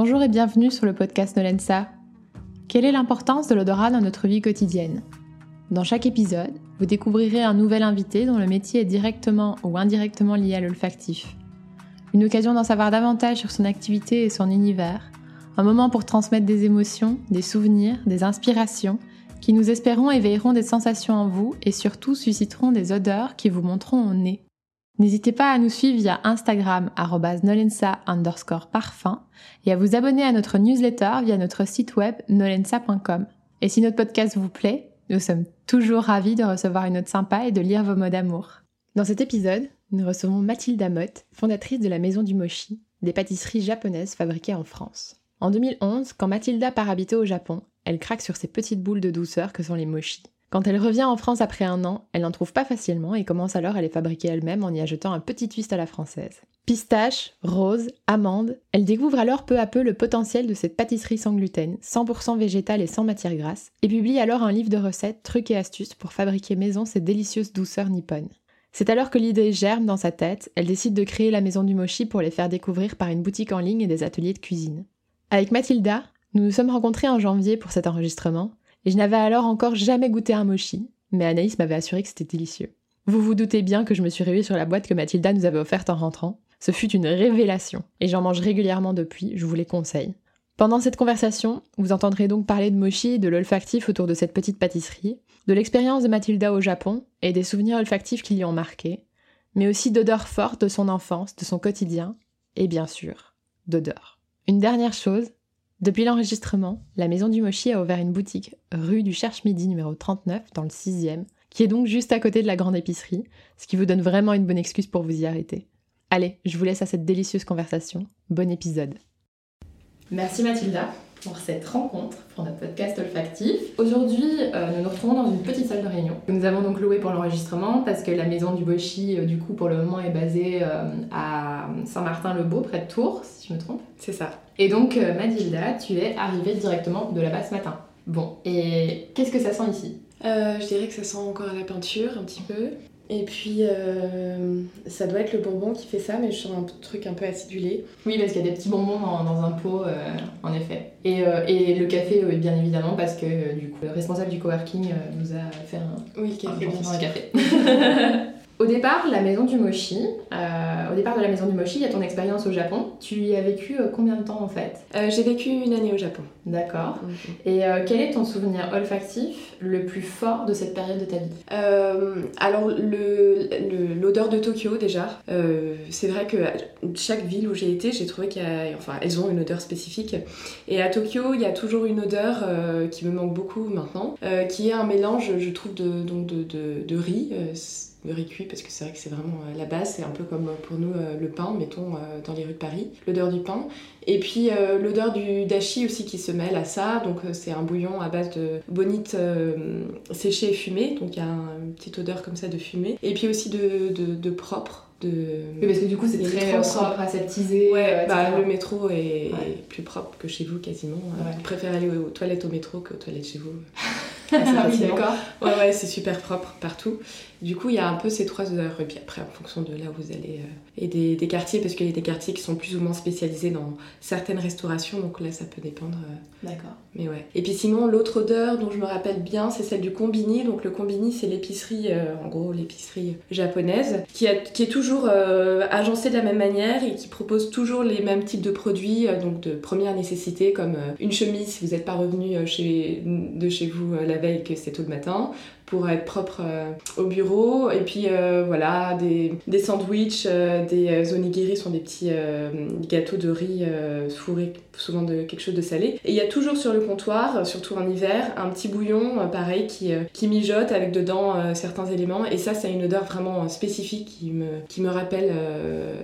Bonjour et bienvenue sur le podcast Nolensa. Quelle est l'importance de l'odorat dans notre vie quotidienne? Dans chaque épisode, vous découvrirez un nouvel invité dont le métier est directement ou indirectement lié à l'olfactif. Une occasion d'en savoir davantage sur son activité et son univers. Un moment pour transmettre des émotions, des souvenirs, des inspirations qui nous espérons éveilleront des sensations en vous et surtout susciteront des odeurs qui vous montreront au nez. N'hésitez pas à nous suivre via Instagram nolensa underscore parfum et à vous abonner à notre newsletter via notre site web nolensa.com. Et si notre podcast vous plaît, nous sommes toujours ravis de recevoir une note sympa et de lire vos mots d'amour. Dans cet épisode, nous recevons Mathilda Mott, fondatrice de la Maison du Mochi, des pâtisseries japonaises fabriquées en France. En 2011, quand Mathilda part habiter au Japon, elle craque sur ces petites boules de douceur que sont les mochi. Quand elle revient en France après un an, elle n'en trouve pas facilement et commence alors à les fabriquer elle-même en y ajoutant un petit twist à la française. Pistache, rose, amande, elle découvre alors peu à peu le potentiel de cette pâtisserie sans gluten, 100% végétale et sans matière grasse, et publie alors un livre de recettes, trucs et astuces pour fabriquer maison ces délicieuses douceurs nippones. C'est alors que l'idée germe dans sa tête, elle décide de créer la maison du mochi pour les faire découvrir par une boutique en ligne et des ateliers de cuisine. Avec Mathilda, nous nous sommes rencontrés en janvier pour cet enregistrement, et je n'avais alors encore jamais goûté un mochi, mais Anaïs m'avait assuré que c'était délicieux. Vous vous doutez bien que je me suis ruée sur la boîte que Mathilda nous avait offerte en rentrant. Ce fut une révélation, et j'en mange régulièrement depuis, je vous les conseille. Pendant cette conversation, vous entendrez donc parler de mochi et de l'olfactif autour de cette petite pâtisserie, de l'expérience de Mathilda au Japon et des souvenirs olfactifs qui l'y ont marqué, mais aussi d'odeurs fortes de son enfance, de son quotidien, et bien sûr, d'odeurs. Une dernière chose, depuis l'enregistrement, la Maison du Mochi a ouvert une boutique rue du Cherche-Midi numéro 39 dans le 6e, qui est donc juste à côté de la grande épicerie, ce qui vous donne vraiment une bonne excuse pour vous y arrêter. Allez, je vous laisse à cette délicieuse conversation. Bon épisode. Merci Mathilda pour cette rencontre, pour notre podcast olfactif. Aujourd'hui, euh, nous nous retrouvons dans une petite salle de réunion que nous avons donc louée pour l'enregistrement parce que la maison du Bochi, euh, du coup, pour le moment, est basée euh, à Saint-Martin-le-Beau, près de Tours, si je me trompe. C'est ça. Et donc, Mathilda, tu es arrivée directement de là-bas ce matin. Bon, et qu'est-ce que ça sent ici? Je dirais que ça sent encore la peinture un petit peu. Et puis, euh, ça doit être le bonbon qui fait ça, mais je sens un truc un peu acidulé. Oui, parce qu'il y a des petits bonbons dans, un pot, euh, en effet. Et, euh, et, le café, bien évidemment, parce que du coup, le responsable du coworking nous a fait un, oui, café, un, un café. Au départ, la maison du mochi, euh, au départ de la maison du mochi, il y a ton expérience au Japon. Tu y as vécu euh, combien de temps en fait? Euh, J'ai vécu une année au Japon. D'accord. Et quel est ton souvenir olfactif le plus fort de cette période de ta vie? Alors, l'odeur de Tokyo déjà. c'est vrai que chaque ville où j'ai été, j'ai trouvé qu'elles enfin, elles ont une odeur spécifique. Et à Tokyo, il y a toujours une odeur qui me manque beaucoup maintenant, qui est un mélange, je trouve, de, donc de, de, de riz le riz cuit parce que c'est vrai que c'est vraiment euh, la base, c'est un peu comme euh, pour nous euh, le pain, mettons, dans les rues de Paris, l'odeur du pain. Et puis l'odeur du dashi aussi qui se mêle à ça, donc c'est un bouillon à base de bonite séchée et fumée, donc il y a une petite odeur comme ça de fumée. Et puis aussi de, de propre, de... Oui, parce que du coup, c'est très propre, aseptisé. Ouais, bah, le métro est plus propre que chez vous quasiment. Ouais. Je préfère aller aux toilettes au métro qu'aux toilettes chez vous. ah oui, d'accord. Ouais, ouais, c'est super propre partout. Du coup, il y a un peu ces trois odeurs. Et puis après, en fonction de là où vous allez, euh, et des, des, quartiers, parce qu'il y a des quartiers qui sont plus ou moins spécialisés dans certaines restaurations, donc là, ça peut dépendre. Euh. D'accord. Mais ouais. Et puis sinon, l'autre odeur dont je me rappelle bien, c'est celle du combini. Donc le combini, c'est l'épicerie, euh, en gros, l'épicerie japonaise, qui, a, qui est toujours agencée de la même manière et qui propose toujours les mêmes types de produits, donc de première nécessité, comme une chemise si vous n'êtes pas revenu chez, de chez vous la veille que c'est tôt le matin, pour être propre euh, au bureau. Et puis euh, voilà, des, des sandwichs, euh, des onigiri sont des petits gâteaux de riz fourrés souvent de quelque chose de salé. Et il y a toujours sur le comptoir, surtout en hiver, un petit bouillon pareil qui, qui mijote avec dedans certains éléments. Et ça, c'est une odeur vraiment spécifique qui me, qui me rappelle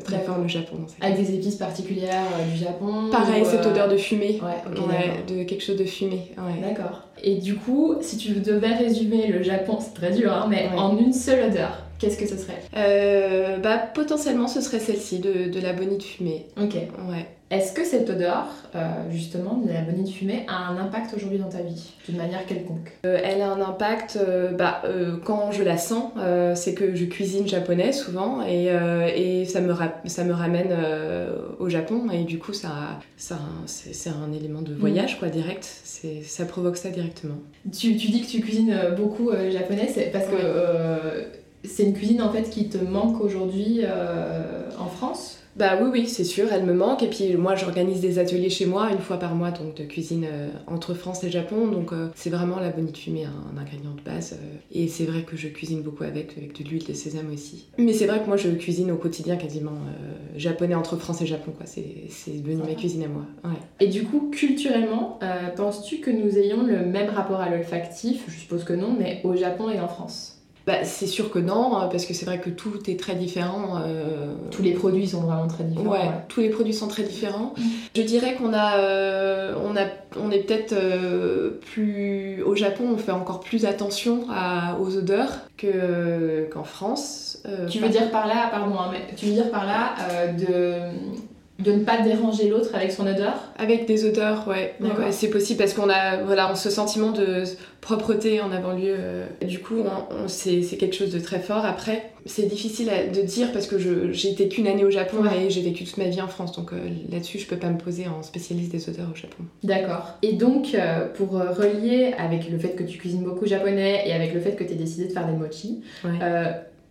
très fort le Japon. avec des épices particulières du Japon Pareil, cette odeur de fumée. Ouais, de quelque chose de fumé. D'accord. Et du coup, si tu devais résumer le Japon, c'est très dur, hein, mais en une seule odeur, qu'est-ce que ce serait Bah potentiellement ce serait celle-ci de, de la bonite fumée. Ok. Ouais. Est-ce que cette odeur, euh, justement, de la bonite fumée, a un impact aujourd'hui dans ta vie, d'une manière quelconque? Euh, Elle a un impact, euh, bah, quand je la sens, c'est que je cuisine japonais souvent et, et ça, me ça me ramène au Japon et du coup, ça, ça, c'est un élément de voyage, mm. quoi, direct. Ça provoque ça directement. Tu, tu, dis que tu cuisines beaucoup japonais, c'est parce que c'est une cuisine en fait qui te manque aujourd'hui en France? Bah oui, oui, c'est sûr, elle me manque. Et puis moi, j'organise des ateliers chez moi une fois par mois, donc de cuisine euh, entre France et Japon. Donc euh, c'est vraiment la bonite fumée, un, ingrédient de base. Euh. et c'est vrai que je cuisine beaucoup avec, avec de l'huile de sésame aussi. Mais c'est vrai que moi, je cuisine au quotidien quasiment japonais entre France et Japon. quoi. C'est devenu ma cuisine à moi. Ouais. Et du coup, culturellement, penses-tu que nous ayons le même rapport à l'olfactif? Je suppose que non, mais au Japon et en France bah, c'est sûr que non, hein, parce que c'est vrai que tout est très différent. Euh, tous les produits sont vraiment très différents. Ouais, tous les produits sont très différents. Mm. Je dirais qu'on a, euh, on a, on est peut-être euh, plus au Japon, on fait encore plus attention à, aux odeurs que qu'en France. tu veux dire par là, pardon, hein, mais tu veux dire par là de de ne pas déranger l'autre avec son odeur Avec des odeurs, ouais. c'est possible parce qu'on a voilà, on ce sentiment de propreté en avant-lieu. Euh, du coup, on, c'est quelque chose de très fort. Après, c'est difficile de dire parce que j'ai été qu'une année au Japon et j'ai vécu toute ma vie en France. Donc euh, là-dessus, je peux pas me poser en spécialiste des odeurs au Japon. D'accord. Et donc, euh, pour relier avec le fait que tu cuisines beaucoup japonais et avec le fait que tu aies décidé de faire des mochi,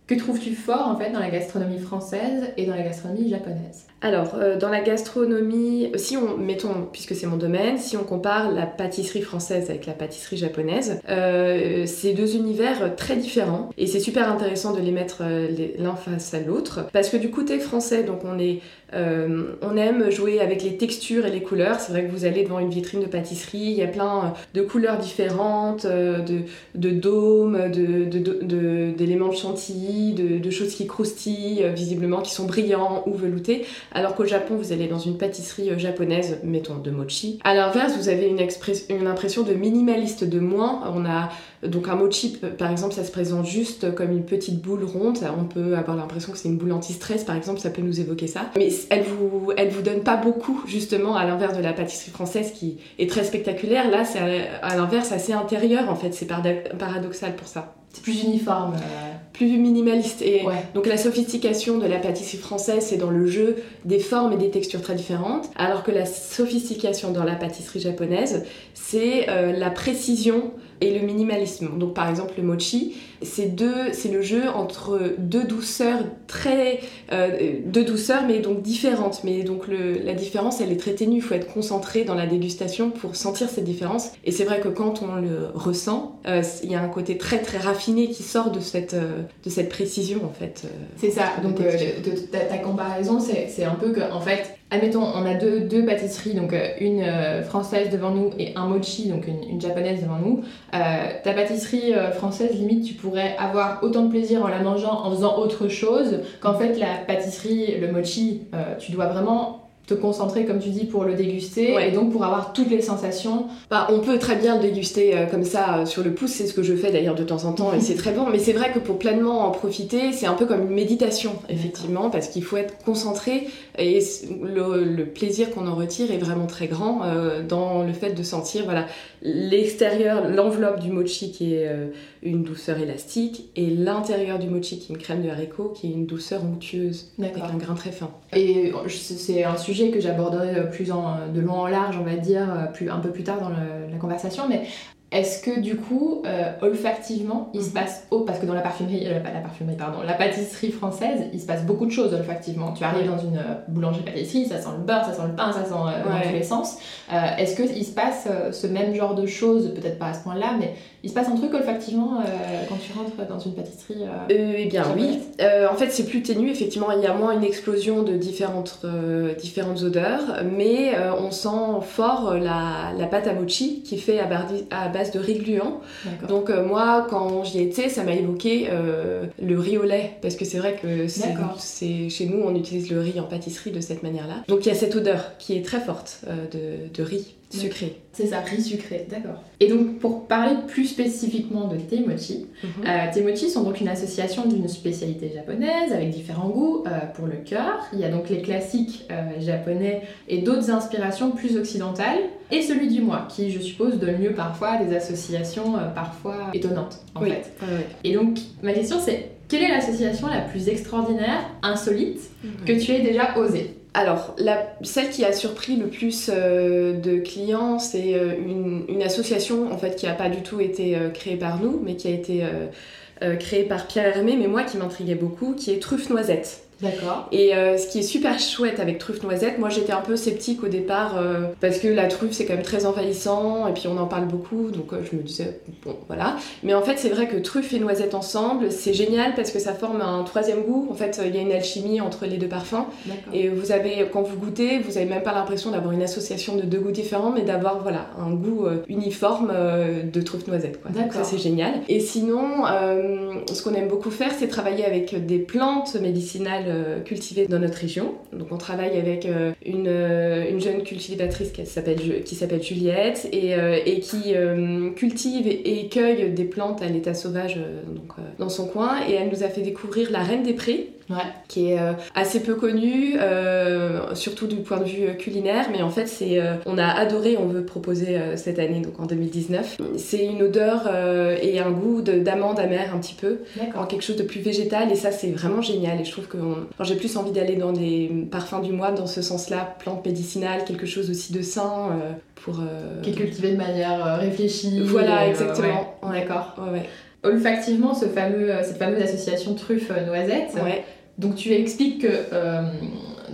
que trouves-tu fort en fait dans la gastronomie française et dans la gastronomie japonaise? Alors, euh, dans la gastronomie, si on, mettons, puisque c'est mon domaine, si on compare la pâtisserie française avec la pâtisserie japonaise, euh, c'est deux univers très différents et c'est super intéressant de les mettre euh, l'un face à l'autre parce que du côté français, donc on aime jouer avec les textures et les couleurs. C'est vrai que vous allez devant une vitrine de pâtisserie, il y a plein de couleurs différentes, de, de dômes, d'éléments de, de, chantilly, de, choses qui croustillent visiblement, qui sont brillants ou veloutés alors qu'au Japon, vous allez dans une pâtisserie euh, japonaise, mettons de mochi. À l'inverse, vous avez une, impression de minimaliste, de moins. On a donc un mochi, par exemple, ça se présente juste comme une petite boule ronde. On peut avoir l'impression que c'est une boule anti-stress, par exemple, ça peut nous évoquer ça. Mais elle vous, elle vous donne pas beaucoup, justement, à l'inverse de la pâtisserie française qui est très spectaculaire. Là, c'est à l'inverse assez intérieur, en fait. C'est paradoxal pour ça. C'est plus uniforme. Euh. Plus minimaliste. Et donc la sophistication de la pâtisserie française, c'est dans le jeu des formes et des textures très différentes, alors que la sophistication dans la pâtisserie japonaise, c'est euh, la précision et le minimalisme. Donc par exemple le mochi, c'est deux, c'est le jeu entre deux douceurs très, euh, deux douceurs mais donc différentes. Mais donc le, la différence elle est très ténue. Il faut être concentré dans la dégustation pour sentir cette différence. Et c'est vrai que quand on le ressent, euh, il y a un côté très très raffiné qui sort de cette euh, de cette précision en fait. c'est ça. Donc ta, ta, comparaison c'est un peu que en fait admettons, on a deux, deux pâtisseries, donc une française devant nous et un mochi, donc une, japonaise devant nous. Ta pâtisserie française, limite, tu pourrais avoir autant de plaisir en la mangeant en faisant autre chose qu'en fait la pâtisserie, le mochi, tu dois vraiment te concentrer, comme tu dis, pour le déguster et donc pour avoir toutes les sensations. Bah, on peut très bien le déguster euh, comme ça euh, sur le pouce, c'est ce que je fais d'ailleurs de temps en temps et c'est très bon. Mais c'est vrai que pour pleinement en profiter, c'est un peu comme une méditation, effectivement, parce qu'il faut être concentré et le, plaisir qu'on en retire est vraiment très grand euh, dans le fait de sentir voilà l'extérieur, l'enveloppe du mochi qui est une douceur élastique et l'intérieur du mochi qui est une crème de haricot qui est une douceur onctueuse avec un grain très fin. Et c'est un sujet que j'aborderai plus en, de long en large, on va dire, plus, un peu plus tard dans la conversation, mais est-ce que du coup, euh, olfactivement, il se mhm. passe oh, parce que dans la parfumerie, euh, la parfumerie, pardon, la pâtisserie française, il se passe beaucoup de choses olfactivement. Tu arrives dans une euh, boulangerie-pâtisserie, ça sent le beurre, ça sent le pain, ça sent dans tous les sens. Est-ce qu'il se passe ce même genre de choses, peut-être pas à ce point-là, mais il se passe un truc olfactivement quand tu rentres dans une pâtisserie Eh bien oui. en fait, c'est plus ténu. Effectivement, il y a moins une explosion de différentes, différentes odeurs, mais on sent fort la, la pâte à mochi qui est fait à, base de riz gluant. Donc moi, quand j'y étais, ça m'a évoqué le riz au lait, parce que c'est vrai que c'est chez nous, on utilise le riz en pâtisserie de cette manière-là. Donc il y a cette odeur qui est très forte de, de riz sucré. C'est ça, riz sucré, d'accord. Et donc pour parler plus spécifiquement de tes mochi, mhm. euh, tes mochi sont donc une association d'une spécialité japonaise avec différents goûts euh, pour le cœur. Il y a donc les classiques euh, japonais et d'autres inspirations plus occidentales. Et celui du mois, qui je suppose donne lieu parfois à des associations parfois étonnantes en fait. Et donc ma question c'est quelle est l'association la plus extraordinaire, insolite, mhm. que tu aies déjà osée? Alors, celle qui a surpris le plus euh, de clients, c'est euh, une, association en fait qui n'a pas du tout été euh, créée par nous, mais qui a été créée par Pierre Hermé, mais moi qui m'intriguait beaucoup, qui est Truffe Noisette. D'accord. Et euh, ce qui est super chouette avec truffe noisette, moi j'étais un peu sceptique au départ euh, parce que la truffe c'est quand même très envahissant et puis on en parle beaucoup donc euh, je me disais bon voilà. Mais en fait c'est vrai que truffe et noisette ensemble c'est génial parce que ça forme un troisième goût. En fait il y a une alchimie entre les deux parfums et vous avez quand vous goûtez vous avez même pas l'impression d'avoir une association de deux goûts différents mais d'avoir voilà un goût uniforme de truffe noisette quoi. Donc ça c'est génial. Et sinon ce qu'on aime beaucoup faire c'est travailler avec des plantes médicinales euh, cultivées dans notre région. Donc on travaille avec euh, une, euh, une jeune cultivatrice qui s'appelle Juliette et, qui cultive et, cueille des plantes à l'état sauvage dans son coin et elle nous a fait découvrir la reine des prés qui est assez peu connue, surtout du point de vue culinaire, mais en fait c'est, on a adoré, on veut proposer cette année, donc en 2019. C'est une odeur et un goût d'amande amère un petit peu, en quelque chose de plus végétal et ça c'est vraiment génial et je trouve que j'ai plus envie d'aller dans des parfums du mois dans ce sens-là, plantes médicinales, quelque chose aussi de sain euh, pour. Euh... Qui est cultivé de manière euh, réfléchie. Voilà, exactement. D'accord. Olfactivement, cette fameuse association truffe-noisette. Donc tu expliques que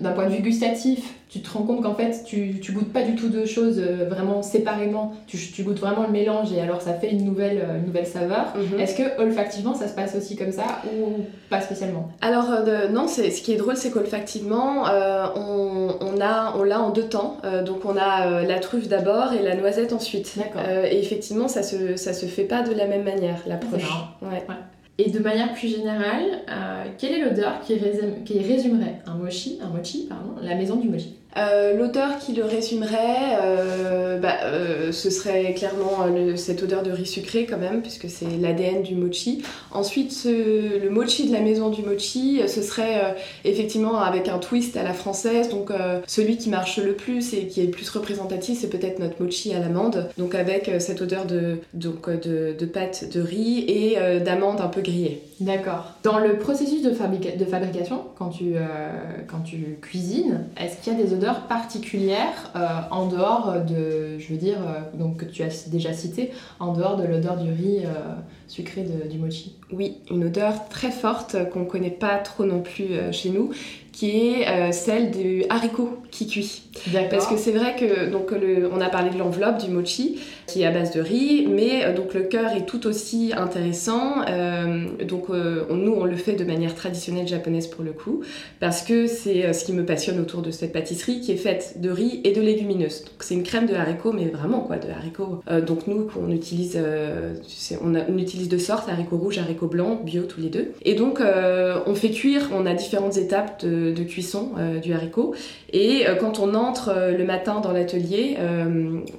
d'un point de vue gustatif, tu te rends compte qu'en fait, tu, tu goûtes pas du tout deux choses euh, vraiment séparément, tu, tu, goûtes vraiment le mélange et alors ça fait une nouvelle, euh, une nouvelle saveur. Mhm. Est-ce que olfactivement ça se passe aussi comme ça ou pas spécialement? Alors euh, non, ce qui est drôle, c'est qu'olfactivement, on, on, a, on l'a en deux temps. donc on a la truffe d'abord et la noisette ensuite. et effectivement, ça se, ça se fait pas de la même manière, l'approche. Ouais. ouais. Et de manière plus générale, euh, quelle est l'odeur qui, qui, résumerait un mochi, un mochi, pardon, la maison du mochi? Euh, L'odeur qui le résumerait, euh, bah, euh, ce serait clairement cette odeur de riz sucré quand même, puisque c'est l'ADN du mochi. Ensuite, le mochi de la maison du mochi, ce serait effectivement avec un twist à la française. Donc celui qui marche le plus et qui est le plus représentatif, c'est peut-être notre mochi à l'amande. Donc avec cette odeur de, de pâte de riz et d'amande un peu grillée. D'accord. Dans le processus de, de fabrication, quand tu, quand tu cuisines, est-ce qu'il y a des odeurs particulière euh, en dehors de, je veux dire, euh, donc que tu as déjà cité, en dehors de l'odeur du riz euh, sucré du mochi? Oui, une odeur très forte qu'on ne connaît pas trop non plus chez nous, qui est celle du haricot qui cuit. Parce que c'est vrai que donc le, on a parlé de l'enveloppe du mochi qui est à base de riz, mais euh, donc le cœur est tout aussi intéressant. Euh, donc euh, nous on le fait de manière traditionnelle japonaise pour le coup, parce que c'est ce qui me passionne autour de cette pâtisserie qui est faite de riz et de légumineuses. Donc c'est une crème de haricots, mais vraiment quoi, de haricots. donc nous on utilise, on, on, utilise de sortes haricots rouges, haricots blancs, bio tous les deux. Et donc on fait cuire, on a différentes étapes de, de cuisson du haricot. Et quand on entre le matin dans l'atelier,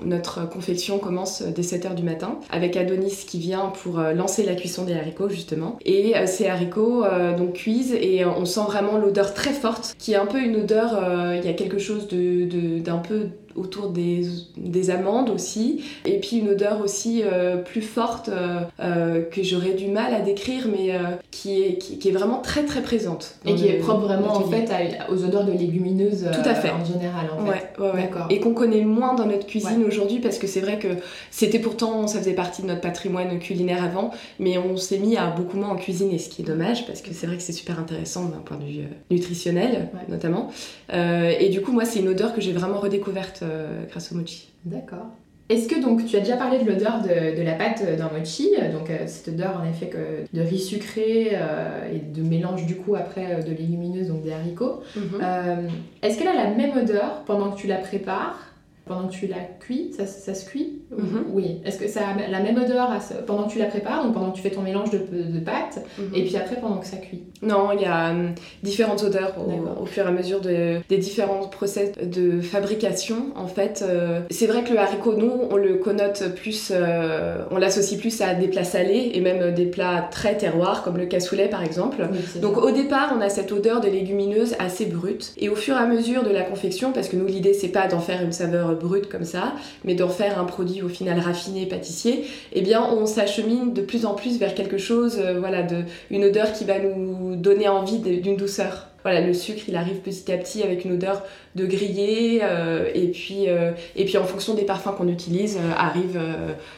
notre confection commence dès 7h du matin avec Adonis qui vient pour euh, lancer la cuisson des haricots justement. Et euh, ces haricots euh, donc cuisent et on sent vraiment l'odeur très forte qui est un peu une odeur, il y a quelque chose de, d'un peu autour des, des, amandes aussi, et puis une odeur aussi euh, plus forte euh, euh, que j'aurais du mal à décrire, mais qui, est, qui, est vraiment très très présente. Et qui est propre vraiment en fait aux odeurs de légumineuses Tout à fait. en général. En fait. Ouais, ouais, Et qu'on connaît moins dans notre cuisine aujourd'hui parce que c'est vrai que c'était pourtant, ça faisait partie de notre patrimoine culinaire avant, mais on s'est mis à beaucoup moins en cuisiner, ce qui est dommage parce que c'est vrai que c'est super intéressant d'un point de vue nutritionnel notamment. et du coup, moi, c'est une odeur que j'ai vraiment redécouverte euh, grâce au mochi. D'accord. Est-ce que donc tu as déjà parlé de l'odeur de, la pâte d'un mochi, donc euh, cette odeur en effet que, de riz sucré euh, et de mélange du coup après de légumineuses, donc des haricots. Mhm. Est-ce qu'elle a la même odeur pendant que tu la prépares? Pendant que tu la cuis, ça, ça se cuit Mhm. Oui. Est-ce que ça a la même odeur à ce- pendant que tu la prépares, donc pendant que tu fais ton mélange de, de pâtes, Mhm. et puis après pendant que ça cuit? Non, il y a hum, différentes odeurs au, au fur et à mesure de- des différents process de fabrication. En fait, euh, c'est vrai que le haricot, nous, on le connote plus, euh, on l'associe plus à des plats salés et même des plats très terroirs comme le cassoulet par exemple. Oui, Donc au départ, on a cette odeur de légumineuse assez brute. Et au fur et à mesure de la confection, parce que nous l'idée c'est pas d'en faire une saveur brute comme ça, mais d'en faire un produit au final raffiné pâtissier, eh bien on s'achemine de plus en plus vers quelque chose, euh, voilà, de une odeur qui va nous donner envie d'une douceur. Voilà, le sucre, il arrive petit à petit avec une odeur de grillé, euh, et puis euh, et puis en fonction des parfums qu'on utilise, arrive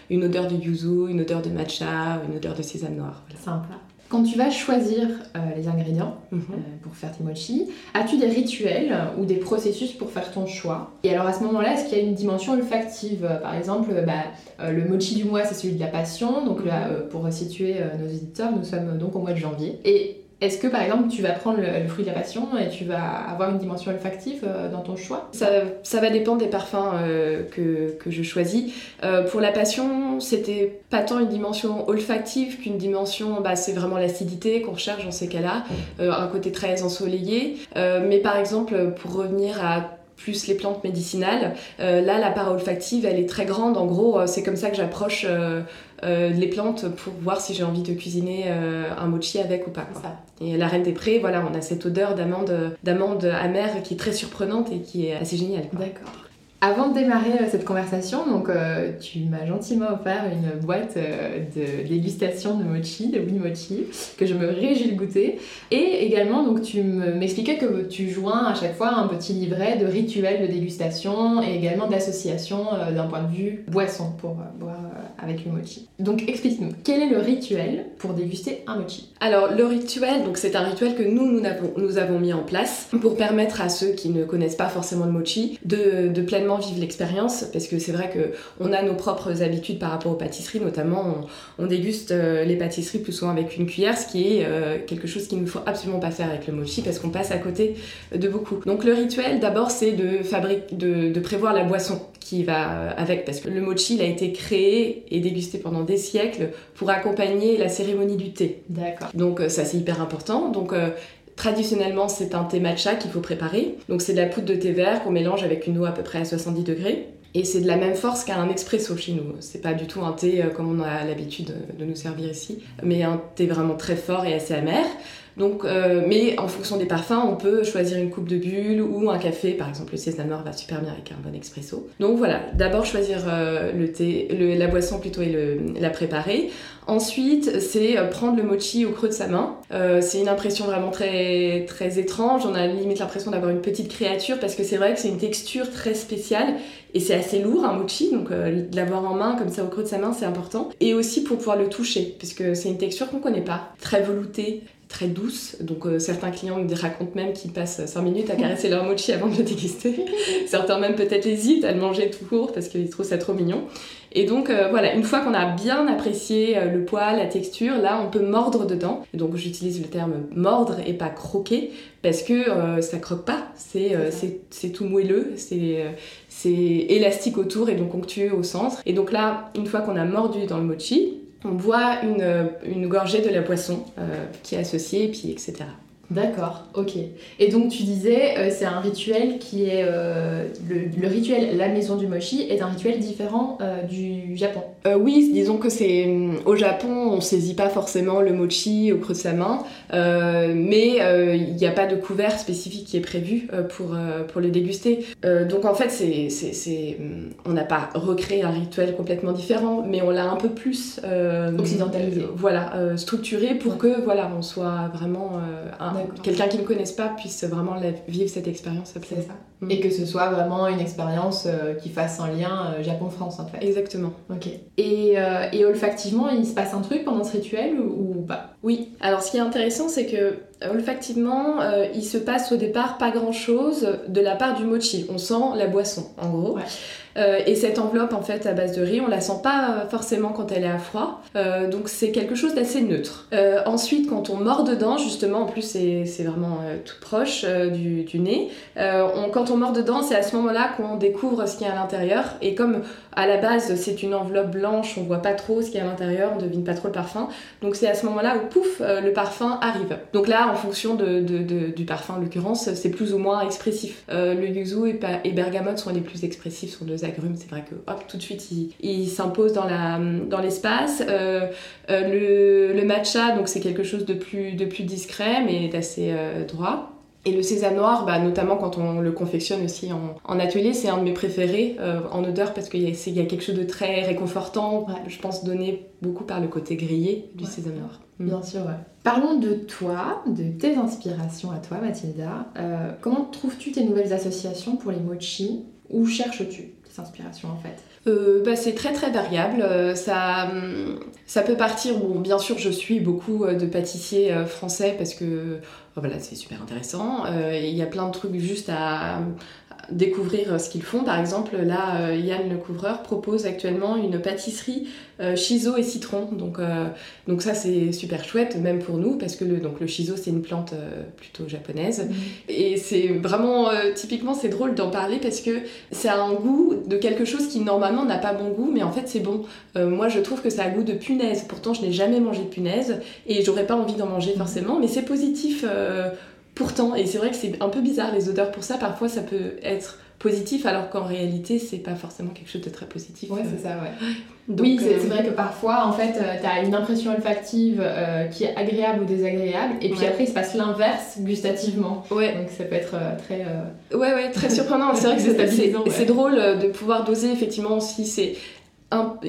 une odeur de yuzu, une odeur de matcha, une odeur de sésame noir. Voilà. Quand tu vas choisir euh, les ingrédients Mhm. euh, pour faire tes mochis, as-tu des rituels ou des processus pour faire ton choix? Et alors à ce moment-là, est-ce qu'il y a une dimension olfactive? Euh, Par exemple, euh, bah, euh, le mochi du mois, c'est celui de la passion. Donc là, euh, pour situer euh, nos éditeurs, nous sommes euh, donc au mois de janvier. Et est-ce que par exemple, tu vas prendre le, fruit de la passion et tu vas avoir une dimension olfactive euh, dans ton choix? Ça, va dépendre des parfums euh, que, je choisis. Euh, pour la passion, c'était pas tant une dimension olfactive qu'une dimension, bah, c'est vraiment l'acidité qu'on recherche dans ces cas-là, un côté très ensoleillé. Mais par exemple, pour revenir à plus les plantes médicinales, là la part olfactive elle est très grande. En gros, c'est comme ça que j'approche euh, les plantes pour voir si j'ai envie de cuisiner euh, un mochi avec ou pas. quoi. Et la reine des prés, voilà, on a cette odeur d'amande, d'amande amère qui est très surprenante et qui est assez géniale. quoi. D'accord. Avant de démarrer euh, cette conversation, donc euh, tu m'as gentiment offert une boîte euh, de dégustation de mochi, de Wii Mochi, que je me réjouis de goûter. Et également, donc tu me- m'expliquais que tu joins à chaque fois un petit livret de rituels de dégustation et également d'association euh, d'un point de vue boisson pour boire avec le mochi. Donc explique-nous, quel est le rituel pour déguster un mochi Alors le rituel, donc c'est un rituel que nous, nous avons, mis en place pour permettre à ceux qui ne connaissent pas forcément le mochi de, pleinement vivre l'expérience, parce que c'est vrai que on a nos propres habitudes par rapport aux pâtisseries, notamment on, déguste euh, les pâtisseries plus souvent avec une cuillère, ce qui est euh, quelque chose qu'il ne faut absolument pas faire avec le mochi parce qu'on passe à côté de beaucoup. Donc le rituel, d'abord, c'est de, de, de prévoir la boisson qui va euh, avec, parce que le mochi il a été créé et dégusté pendant des siècles pour accompagner la cérémonie du thé. D'accord. Donc euh, ça c'est hyper important. Donc euh, traditionnellement c'est un thé matcha qu'il faut préparer. Donc c'est de la poudre de thé vert qu'on mélange avec une eau à peu près à 70 degrés. Et c'est de la même force qu'un expresso chez nous. C'est pas du tout un thé comme on a l'habitude de nous servir ici, mais un thé vraiment très fort et assez amer. Donc, euh, mais en fonction des parfums, on peut choisir une coupe de bulle ou un café. Par exemple, le sésame noir va super bien avec un bon expresso. Donc voilà, d'abord choisir euh, le thé, la boisson plutôt et la préparer. Ensuite, c'est euh, prendre le mochi au creux de sa main. C'est une impression vraiment très, très étrange. On a limite l'impression d'avoir une petite créature parce que c'est vrai que c'est une texture très spéciale et c'est assez lourd un mochi. Donc l'avoir en main comme ça au creux de sa main, c'est important. Et aussi pour pouvoir le toucher puisque c'est une texture qu'on connaît pas, très veloutée très douce. Donc euh, certains clients me racontent même qu'ils passent 5 minutes à caresser leur mochi avant de le déguster. certains même peut-être hésitent à le manger tout court parce qu'ils trouvent ça trop mignon. Et donc euh, voilà, une fois qu'on a bien apprécié euh, le poids, la texture, là on peut mordre dedans. Et donc j'utilise le terme mordre et pas croquer parce que euh, ça croque pas, c'est tout moelleux, c'est c'est élastique autour et donc onctueux au centre. Et donc là, une fois qu'on a mordu dans le mochi, on boit une, gorgée de la boisson euh, qui est associée, et puis etc. D'accord, ok. Et donc tu disais, euh, c'est un rituel qui est... euh, le, le rituel La Maison du Mochi est un rituel différent euh, du Japon? Euh, oui, disons que c'est hum, au Japon, on saisit pas forcément le mochi au creux de sa main, euh, mais euh, il n'y a pas de couvert spécifique qui est prévu euh, pour, euh, pour le déguster. Euh, donc en fait, c'est, c'est, on n'a pas recréé un rituel complètement différent, mais on l'a un peu plus euh, Occidentalisé. voilà, euh, structuré pour que voilà, on soit vraiment euh, quelqu'un qui ne connaisse pas puisse vraiment la- vivre cette expérience. C'est ça. Mm. Et que ce soit vraiment une expérience euh, qui fasse un lien euh, Japon-France en fait. Exactement. Ok. Et, euh, et olfactivement, il se passe un truc pendant ce rituel ou, ou pas? Oui, alors ce qui est intéressant, c'est que olfactivement, euh, il se passe au départ pas grand chose de la part du mochi. On sent la boisson, en gros. Ouais. Euh, et cette enveloppe, en fait, à base de riz, on la sent pas forcément quand elle est à froid. Euh, donc c'est quelque chose d'assez neutre. Ensuite, quand on mord dedans, justement, en plus c'est vraiment tout proche du, du nez, on- quand on on mord dedans, c'est à ce moment-là qu'on découvre ce qu'il y a à l'intérieur. Et comme à la base c'est une enveloppe blanche, on voit pas trop ce qu'il y a à l'intérieur, on devine pas trop le parfum. Donc c'est à ce moment-là où pouf, euh, le parfum arrive. Donc là, en fonction de, du parfum en l'occurrence, c'est plus ou moins expressif. Euh, le yuzu et, et, bergamote sont les plus expressifs, sont deux agrumes. C'est vrai que hop, tout de suite ils s'imposent dans dans l'espace. Euh, le, le, matcha, donc c'est quelque chose de plus de plus discret mais d'assez droit. Et le sésame noir, bah, notamment quand on le confectionne aussi en, atelier, c'est un de mes préférés euh, en odeur parce qu'il y, y, a quelque chose de très réconfortant, je pense donné beaucoup par le côté grillé du sésame noir. Mm. Bien sûr, ouais. Parlons de toi, de tes inspirations à toi, Mathilda. Euh, comment trouves-tu tes nouvelles associations pour les mochi? Où cherches-tu tes inspirations en fait? Euh, bah, c'est très très variable. ça, hum, ça peut partir. Bon, bien sûr, je suis beaucoup de pâtissiers français parce que voilà, c'est super intéressant. Euh, il y a plein de trucs juste à, découvrir ce qu'ils font. Par exemple, là, euh, Yann le couvreur propose actuellement une pâtisserie euh, et citron. Donc, donc ça, c'est super chouette, même pour nous, parce que le, donc, le c'est une plante plutôt japonaise. Mhm. Et c'est vraiment, typiquement, c'est drôle d'en parler parce que c'est un goût de quelque chose qui normalement n'a pas bon goût, mais en fait, c'est bon. moi, je trouve que ça a goût de punaise. Pourtant, je n'ai jamais mangé de punaise et j'aurais pas envie d'en manger mhm. forcément, mais c'est positif euh, pourtant, et c'est vrai que c'est un peu bizarre les odeurs pour ça, parfois ça peut être positif alors qu'en réalité c'est pas forcément quelque chose de très positif. Ouais, c'est ça, ouais. oui, c'est euh, vrai que parfois en fait euh, tu as une impression olfactive qui est agréable ou désagréable et puis après il se passe l'inverse gustativement. Ouais. Donc ça peut être très. Ouais, ouais, très surprenant. c'est vrai que c'est drôle de pouvoir doser effectivement si c'est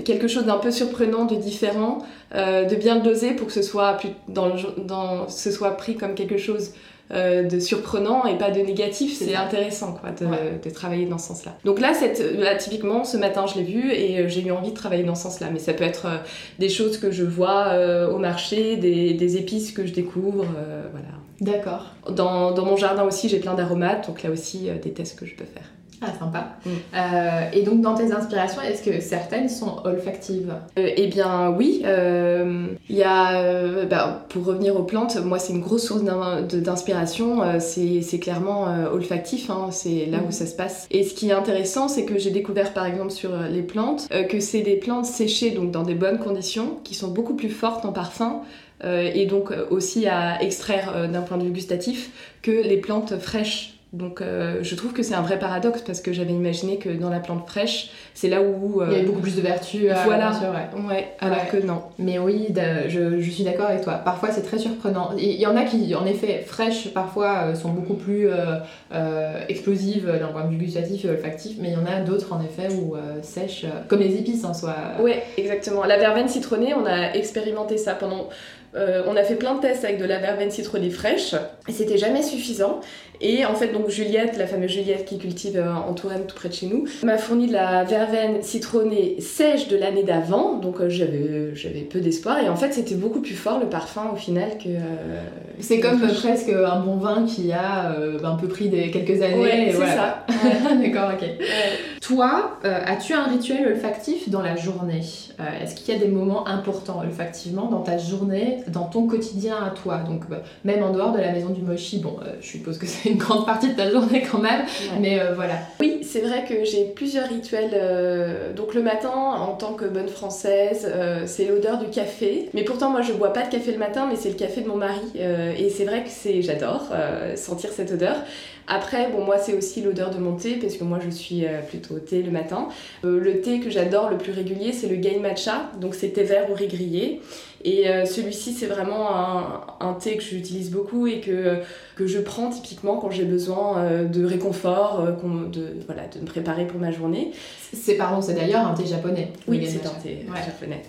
quelque chose d'un peu surprenant, de différent, euh, de bien le doser pour que ce soit, dans, dans, ce soit pris comme quelque chose euh, de surprenant et pas de négatif. C'est intéressant quoi, de, de, travailler dans ce sens-là. Donc là, cette, là, typiquement, ce matin, je l'ai vu et euh, j'ai eu envie de travailler dans ce sens-là. Mais ça peut être des choses que je vois au marché, des, des, épices que je découvre, voilà. D'accord. Dans, dans, mon jardin aussi, j'ai plein d'aromates, donc là aussi, des tests que je peux faire. Ah, sympa. Mm. Euh, et donc, dans tes inspirations, est-ce que certaines sont olfactives euh, Eh bien, oui. Euh, y a, bah, pour revenir aux plantes, moi, c'est une grosse source d'inspiration. c'est clairement olfactif. Hein, c'est là où mm. ça se passe. Et ce qui est intéressant, c'est que j'ai découvert, par exemple, sur les plantes, que c'est des plantes séchées, donc dans des bonnes conditions, qui sont beaucoup plus fortes en parfum. et donc aussi à extraire d'un point de vue gustatif que les plantes fraîches donc euh, je trouve que c'est un vrai paradoxe parce que j'avais imaginé que dans la plante fraîche, c'est là où... Euh, il y avait beaucoup plus de vertus. Euh, voilà, ouais. alors que non. Mais oui, je, je, suis d'accord avec toi. Parfois c'est très surprenant. Il y en a qui, en effet, fraîches parfois sont beaucoup plus explosives d'un point de vue gustatif et olfactif, mais il y en a d'autres en effet où sèches, comme les épices en soi. Ouais, exactement. La verveine citronnée, on a expérimenté ça pendant on a fait plein de tests avec de la verveine citronnée fraîche et c'était jamais suffisant. Et en fait, donc Juliette, la fameuse Juliette qui cultive euh, en Touraine tout près de chez nous, m'a fourni de la verveine citronnée sèche de l'année d'avant, donc euh, j'avais, j'avais peu d'espoir. Et en fait, c'était beaucoup plus fort le parfum au final que. Euh, c'est comme presque un bon vin qui a un peu pris des quelques années. Ouais, c'est ça. D'accord, ok. Toi, as-tu un rituel olfactif dans la journée? Est-ce qu'il y a des moments importants olfactivement dans ta journée, dans ton quotidien à toi? Donc, bah, même en dehors de la maison du mochi, bon, je suppose que c'est une grande partie de ta journée quand même. Mais euh, voilà. Oui, c'est vrai que j'ai plusieurs rituels. Euh, donc le matin, en tant que bonne française, euh, c'est l'odeur du café. Mais pourtant, moi, je bois pas de café le matin, mais c'est le café de mon mari. et c'est vrai que c'est, j'adore sentir cette odeur. Après, bon, moi, c'est aussi l'odeur de mon thé, parce que moi, je suis plutôt thé le matin. le thé que j'adore le plus régulier, c'est le Gain Matcha. Donc c'est thé vert ou riz grillé. Et celui-ci, c'est vraiment un, un, thé que j'utilise beaucoup et que que je prends typiquement quand j'ai besoin euh, de réconfort, euh, de, voilà, de me préparer pour ma journée. C'est pardon, c'est d'ailleurs un thé japonais. Oui, c'est un thé japonais.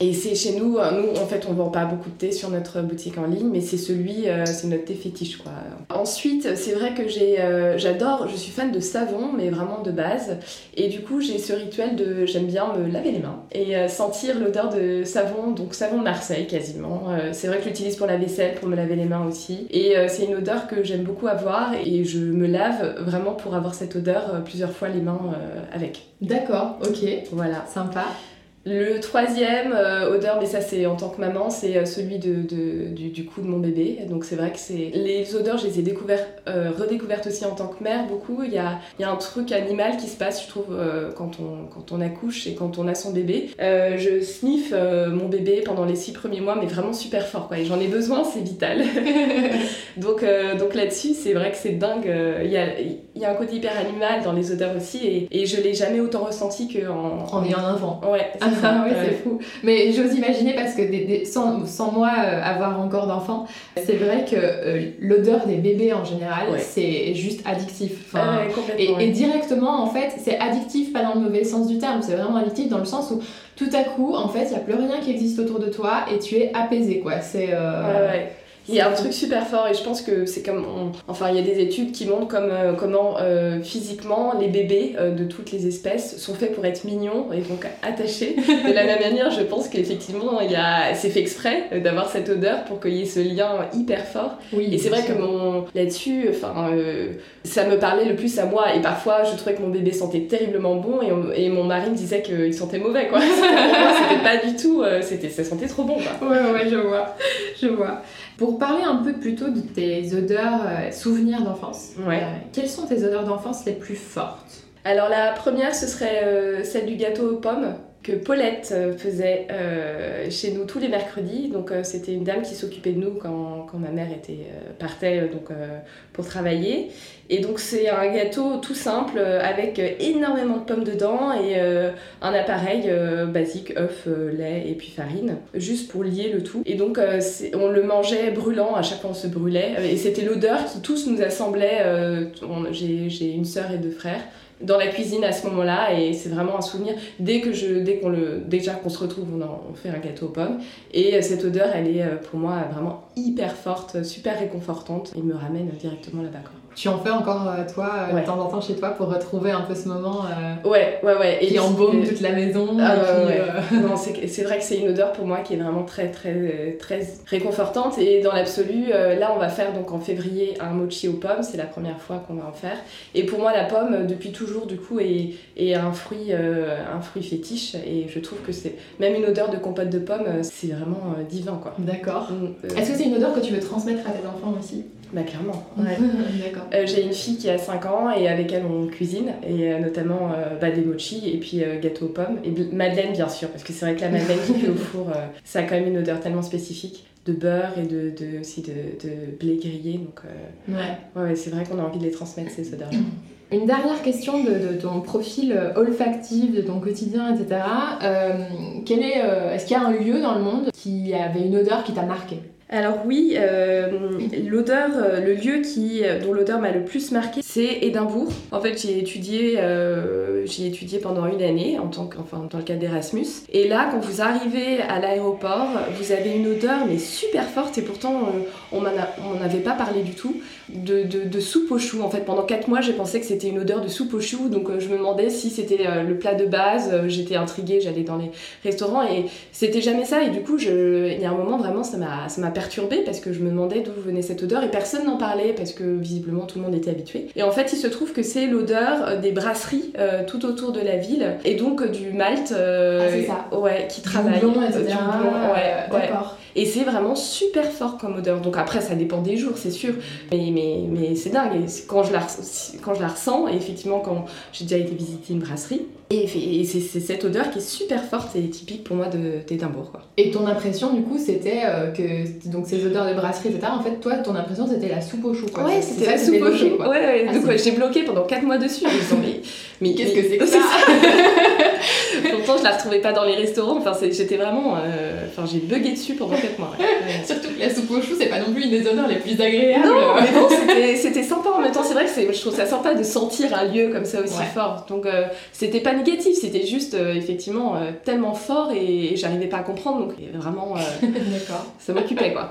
Et c'est chez nous, euh, nous en fait on vend pas beaucoup de thé sur notre boutique en ligne, mais c'est celui, c'est notre thé fétiche quoi. Ensuite, c'est vrai que j'ai, j'adore, je suis fan de savon, mais vraiment de base. Et du coup j'ai ce rituel de, j'aime bien me laver les mains et sentir l'odeur de savon, donc savon de Marseille quasiment. c'est vrai que je l'utilise pour la vaisselle, pour me laver les mains aussi. Et c'est une odeur que j'aime beaucoup avoir et je me lave vraiment pour avoir cette odeur euh, plusieurs fois les mains euh, avec. D'accord, ok. Voilà. Sympa. Le troisième euh, odeur, mais ça c'est en tant que maman, c'est euh, celui de, de- du, du cou de mon bébé. Donc c'est vrai que c'est les odeurs, je les ai découvertes, euh, redécouvertes aussi en tant que mère beaucoup. Il y a, y a un truc animal qui se passe, je trouve, euh, quand, on, quand on accouche et quand on a son bébé. Je sniffe mon bébé pendant les six premiers mois, mais vraiment super fort quoi. Et j'en ai besoin, c'est vital. donc donc là-dessus, c'est vrai que c'est dingue. Il y, a, y a un côté hyper animal dans les odeurs aussi, et, et je l'ai jamais autant ressenti qu'en En ayant un enfant. Ouais, Ah ça. oui, c'est fou. Mais j'ose imaginer parce que des- des- sans, sans moi euh, avoir encore d'enfant, c'est vrai que euh, l'odeur des bébés en général, Ouais. c'est juste addictif. Enfin, Ah ouais, et, ouais. et directement, en fait, c'est addictif, pas dans le mauvais sens du terme, c'est vraiment addictif dans le sens où tout à coup, en fait, il n'y a plus rien qui existe autour de toi et tu es apaisé, quoi. C'est. euh, Ouais, ouais. Il y a un truc super fort et je pense que c'est comme. on- Enfin, il y a des études qui montrent comme, euh, comment euh, physiquement les bébés euh, de toutes les espèces sont faits pour être mignons et donc attachés. De la même manière, je pense qu'effectivement, a... c'est fait exprès d'avoir cette odeur pour qu'il y ait ce lien hyper fort. Oui. Et c'est vrai que mon là-dessus, enfin, ça me parlait le plus à moi. Et parfois, je trouvais que mon bébé sentait terriblement bon et, on- et mon mari me disait qu'il sentait mauvais, quoi. C'était- pas du tout. c'était, ça sentait trop bon, quoi. Ouais, ouais, je vois. Je vois. Pour parler un peu plutôt de tes odeurs, euh, souvenirs d'enfance, Ouais. euh, quelles sont tes odeurs d'enfance les plus fortes? Alors la première, ce serait euh, celle du gâteau aux pommes que Paulette faisait euh, chez nous tous les mercredis. Donc euh, c'était une dame qui s'occupait de nous quand, quand ma mère était, euh, partait donc, pour travailler. Et donc c'est un gâteau tout simple euh, avec euh, énormément de pommes dedans et euh, un appareil basique, œuf, lait et puis farine, juste pour lier le tout. Et donc on le mangeait brûlant, à chaque fois on se brûlait. Et c'était l'odeur qui tous nous assemblait. J'ai une sœur et deux frères dans la cuisine à ce moment-là et c'est vraiment un souvenir dès que je dès qu'on le déjà qu'on se retrouve on, fait un gâteau aux pommes et cette odeur elle est pour moi vraiment hyper forte super réconfortante et me ramène directement là-bas. Tu en fais encore, euh, toi, euh, Ouais. de temps en temps chez toi pour retrouver un peu ce moment euh, ouais ouais ouais. Qui puis, embaume toute la maison Ah, et puis, ouais, non, c'est vrai que c'est une odeur pour moi qui est vraiment très très très réconfortante. Et dans l'absolu là on va faire donc en février un mochi aux pommes. C'est la première fois qu'on va en faire. Et pour moi la pomme depuis toujours du coup est, est un fruit un fruit fétiche. Et je trouve que c'est même une odeur de compote de pommes c'est vraiment divin quoi. D'accord. Mm, Est-ce que c'est une odeur que tu veux transmettre à tes enfants aussi? Bah clairement. Ouais. Euh, j'ai une fille qui a 5 ans et avec elle on cuisine. Et euh, notamment euh, bah, des mochis et puis euh, gâteau aux pommes. Et madeleine bien sûr parce que c'est vrai que la madeleine qui fait au four euh, ça a quand même une odeur tellement spécifique de beurre et de, de- aussi de, de blé grillé. Donc euh, Ouais. ouais, ouais, c'est vrai qu'on a envie de les transmettre ces odeurs Une dernière question de, de ton profil olfactif, de ton quotidien, etc. Euh, quel est, euh, est-ce qu'il y a un lieu dans le monde qui avait une odeur qui t'a marqué? Alors oui, euh, l'odeur, euh, le lieu qui, euh, dont l'odeur m'a le plus marqué, c'est Édimbourg. En fait, j'ai étudié, j'ai étudié pendant une année en tant que, enfin, dans le cadre d'Erasmus. Et là, quand vous arrivez à l'aéroport, vous avez une odeur mais super forte et pourtant on m'en avait pas parlé du tout de, soupe aux choux. En fait, pendant 4 mois, j'ai pensé que c'était une odeur de soupe aux choux, donc je me demandais si c'était le plat de base. J'étais intriguée, j'allais dans les restaurants et c'était jamais ça. Et du coup, il y a un moment vraiment, ça m'a perturbée parce que je me demandais d'où venait cette odeur et personne n'en parlait parce que visiblement tout le monde était habitué. Et en fait, il se trouve que c'est l'odeur euh, des brasseries euh, tout autour de la ville et donc euh, du malt. euh, Ah, c'est ça. Ouais, qui travaille. Du euh, etc. du houblon, ouais, ouais. D'accord. Et c'est vraiment super fort comme odeur. Donc après, ça dépend des jours, c'est sûr. Mais, mais, mais c'est dingue. Et quand je, la, res- quand je la ressens, et effectivement, quand j'ai déjà été visiter une brasserie, et, c'est cette odeur qui est super forte et typique pour moi de- d'Édimbourg. Et ton impression, du coup, c'était euh, que donc ces odeurs de brasserie, etc. En fait, toi, ton impression, c'était la soupe au chou, quoi. Ouais, c'était la soupe au chou. Ouais, ouais, Ah, donc ouais, j'ai bloqué pendant 4 mois dessus. mais, mais Qu'est-ce que c'est que ça Pourtant, je la retrouvais pas dans les restaurants. Enfin, j'étais vraiment. euh, Enfin, j'ai bugué dessus pendant 4 mois. ouais. Ouais. Surtout que la soupe au chou, c'est pas non plus une des odeurs les plus agréables. Non, mais bon, c'était- sympa en même temps. C'est vrai que je trouve ça sympa de sentir un lieu comme ça aussi Ouais. fort. Donc, euh, c'était pas négatif, c'était juste euh, effectivement euh, tellement fort et, et j'arrivais pas à comprendre. Donc, vraiment, D'accord. ça m'occupait quoi.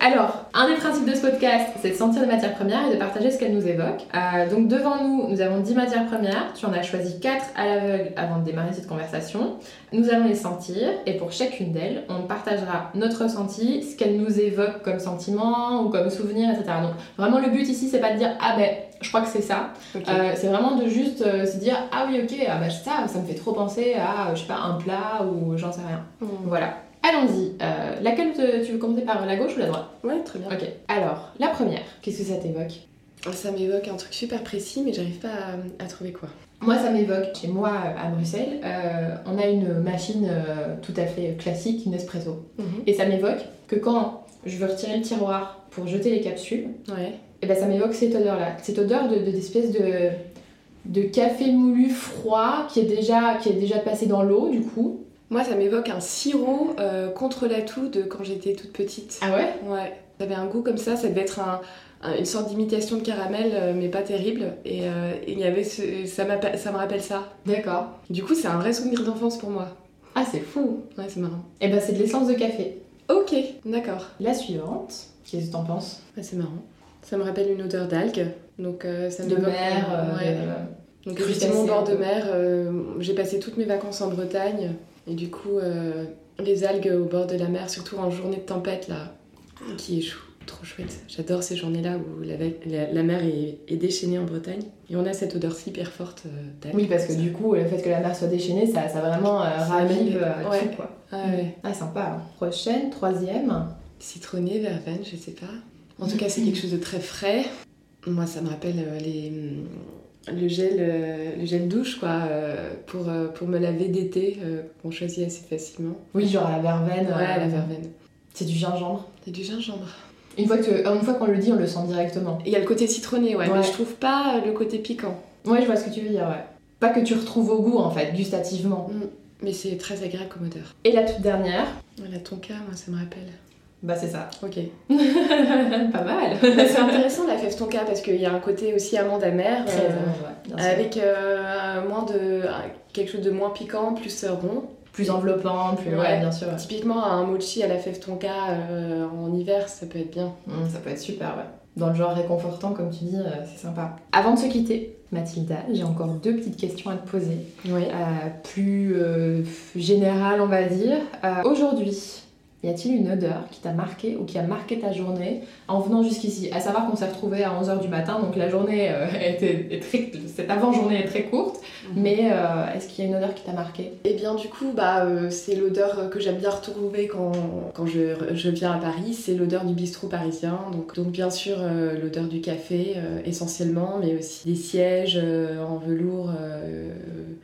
Alors, un des principes de ce podcast, c'est de sentir les matières premières et de partager ce qu'elles nous évoquent. Donc, devant nous, nous avons 10 matières premières. Tu en as choisi 4 à l'aveugle avant de démarrer cette conversation. Nous allons les sentir et pour chacune d'elles, on partagera notre ressenti, ce qu'elle nous évoque comme sentiment ou comme souvenir, etc. Donc vraiment le but ici c'est pas de dire ah ben je crois que c'est ça, euh, c'est vraiment de juste euh, se dire ah oui ok ah bah ça ça me fait trop penser à je sais pas un plat ou j'en sais rien. Mm. Voilà. Allons-y. Euh, laquelle te- tu veux commencer par la gauche ou la droite? Ouais, très bien. Ok. Alors la première, qu'est-ce que ça t'évoque? Ça m'évoque un truc super précis, mais j'arrive pas à, à trouver quoi. Moi, ça m'évoque chez moi à Bruxelles, euh, on a une machine euh, tout à fait classique, une espresso. Et ça m'évoque que quand je veux retirer le tiroir pour jeter les capsules, Ouais. et ben ça m'évoque cette odeur-là, cette odeur de, de- d'espèce de, de café moulu froid qui est déjà, qui est déjà passé dans l'eau du coup. Moi, ça m'évoque un sirop euh, contre la toux de quand j'étais toute petite. Ah ouais? Ouais. Ça avait un goût comme ça, ça devait être un- une sorte d'imitation de caramel, euh, mais pas terrible. Et euh, il y avait ce- ça, ça me rappelle ça. D'accord. Du coup, c'est un vrai souvenir d'enfance pour moi. Ah c'est fou. Ouais, c'est marrant. Et ben c'est de l'essence de café. Ok, d'accord. La suivante, qu'est-ce que t'en penses? C'est marrant. Ça me rappelle une odeur d'algues. Donc, euh, ça De m'évoque, mer, euh, euh, ouais. de- Donc effectivement, bord de mer, euh, j'ai passé toutes mes vacances en Bretagne et du coup euh, les algues au bord de la mer, surtout en journée de tempête là, qui chou- trop chouette. J'adore ces journées-là où la, la- la mer est, est déchaînée en Bretagne et on a cette odeur hyper forte euh. Oui, parce que du coup, le fait que la mer soit déchaînée, ça, ça vraiment euh, ravive euh, Ouais. tout quoi. Ah ouais. Ah, sympa. hein. Prochaine, troisième. Citronné, verveine, je sais pas. En tout cas, c'est quelque chose de très frais. Moi, ça me rappelle euh, les, hum, le, gel, euh, le gel douche, quoi, euh, pour, euh, pour me laver d'été, qu'on choisit assez facilement. Oui, genre la verveine. Ouais, la verveine. C'est du gingembre. C'est du gingembre. Une fois que- une fois qu'on le dit, on le sent directement. Il y a le côté citronné, ouais, Ouais. mais je trouve pas le côté piquant. Ouais, je vois ce que tu veux dire, ouais. Pas que tu retrouves au goût, en fait, gustativement. Mais c'est très agréable comme odeur. Et la toute dernière, La tonka, moi, ça me rappelle. bah c'est ça. Ok. Pas mal. Bah, c'est intéressant la fève tonka parce qu'il y a un côté aussi amande amère. Très euh, amande, ouais, bien sûr. avec euh, moins de. quelque chose de moins piquant, plus euh, rond. Plus enveloppant, plus. Ouais, Ouais. bien sûr. ouais. Typiquement, un mochi à la fève tonka euh, en hiver, ça peut être bien. Hum, ça peut être super, ouais. Dans le genre réconfortant, comme tu dis, euh, c'est sympa. Avant de se quitter, Mathilda, j'ai encore deux petites questions à te poser. Oui. euh, plus euh, générale, on va dire. Aujourd'hui, y a-t-il une odeur qui t'a marqué ou qui a marqué ta journée en venant jusqu'ici? À savoir qu'on s'est retrouvés à 11h du matin, donc la journée euh, était, est très, cette avant-journée est très courte, mais euh, est-ce qu'il y a une odeur qui t'a marqué? Et bien du coup, bah, euh, c'est l'odeur que j'aime bien retrouver quand, quand je, je viens à Paris, c'est l'odeur du bistrot parisien. Donc, donc bien sûr l'odeur du café essentiellement, mais aussi des sièges en velours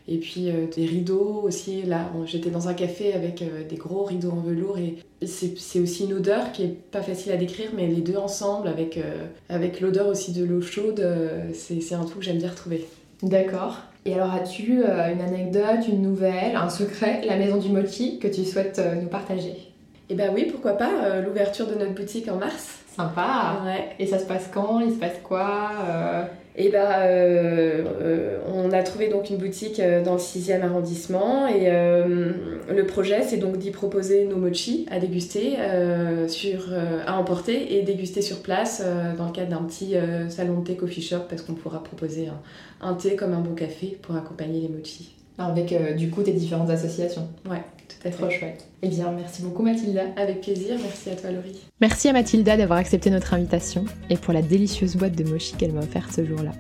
et puis des rideaux aussi. Là, j'étais dans un café avec des gros rideaux en velours et c'est aussi une odeur qui est pas facile à décrire, mais les deux ensemble avec, euh, avec l'odeur aussi de l'eau chaude, euh, c'est un truc que j'aime bien retrouver. D'accord. Et alors, as-tu euh, une anecdote, une nouvelle, un secret, la maison du mochi que tu souhaites nous partager? Et bah oui, pourquoi pas, l'ouverture de notre boutique en mars. Sympa Ouais. Et ça se passe quand? Il se passe quoi Et bah, euh, euh, on a trouvé donc une boutique euh, dans le 6e arrondissement et le projet c'est donc d'y proposer nos mochis à déguster, sur, à emporter et déguster sur place dans le cadre d'un petit salon de thé coffee shop parce qu'on pourra proposer un, un thé comme un bon café pour accompagner les mochis. Avec du coup tes différentes associations. Ouais, tout à Trop fait. chouette. Eh bien, merci beaucoup Mathilda. Avec plaisir, merci à toi Laurie. Merci à Mathilda d'avoir accepté notre invitation et pour la délicieuse boîte de mochi qu'elle m'a offerte ce jour-là.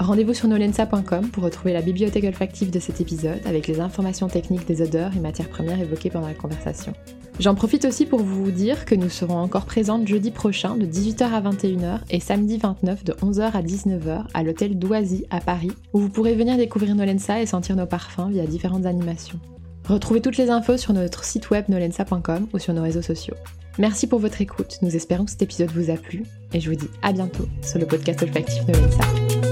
Rendez-vous sur nolensa.com pour retrouver la bibliothèque olfactive de cet épisode avec les informations techniques des odeurs et matières premières évoquées pendant la conversation. J'en profite aussi pour vous dire que nous serons encore présentes jeudi prochain de 18h à 21h et samedi 29 de 11h à 19h à l'hôtel Doisy à Paris où vous pourrez venir découvrir Nolensa et sentir nos parfums via différentes animations. Retrouvez toutes les infos sur notre site web nolensa.com ou sur nos réseaux sociaux. Merci pour votre écoute, nous espérons que cet épisode vous a plu et je vous dis à bientôt sur le podcast olfactif Nolensa.